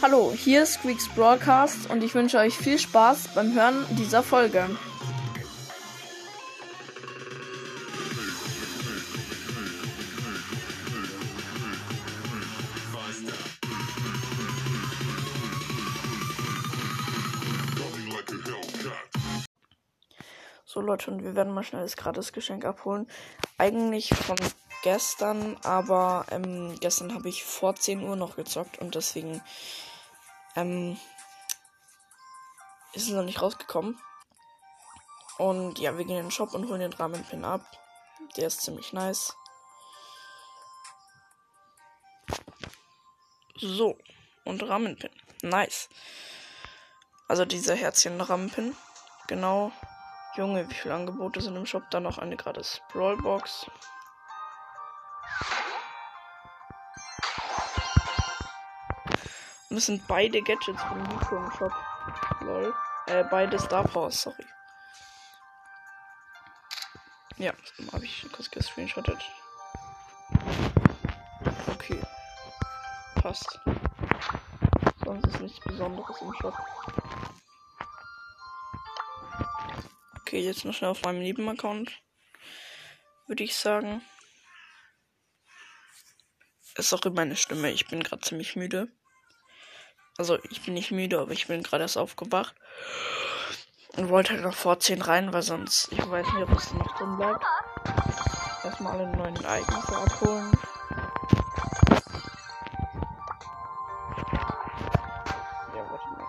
Hallo, hier ist Squeaks Broadcast und ich wünsche euch viel Spaß beim Hören dieser Folge. So Leute, und wir werden mal schnell das Gratis-Geschenk abholen. Eigentlich von gestern, aber ähm, gestern habe ich vor 10 Uhr noch gezockt und deswegen ähm, ist es noch nicht rausgekommen. Und ja, wir gehen in den Shop und holen den Rahmenpin ab. Der ist ziemlich nice. So, und Rahmenpin. Nice. Also dieser Herzchen-Rahmenpin. Genau. Junge, wie viele Angebote sind im Shop? Dann noch eine gratis Brawlbox. Und es sind beide Gadgets von Nico im Shop. Lol. Äh, beide Star Powers, sorry. Ja, habe ich kurz gescreenshottet. Okay. Passt. Sonst ist nichts Besonderes im Shop. Okay, jetzt noch schnell auf meinem Nebenaccount. Würde ich sagen. Ist auch in meine Stimme. Ich bin gerade ziemlich müde. Also ich bin nicht müde, aber ich bin gerade erst aufgewacht. Und wollte halt noch vor 10 rein, weil sonst, ich weiß nicht, ob es noch drin bleibt. Erstmal alle neuen Ereignisse abholen. Ja, warte mal.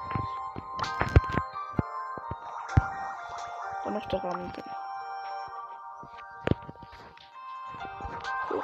Dann noch Rahmen. So.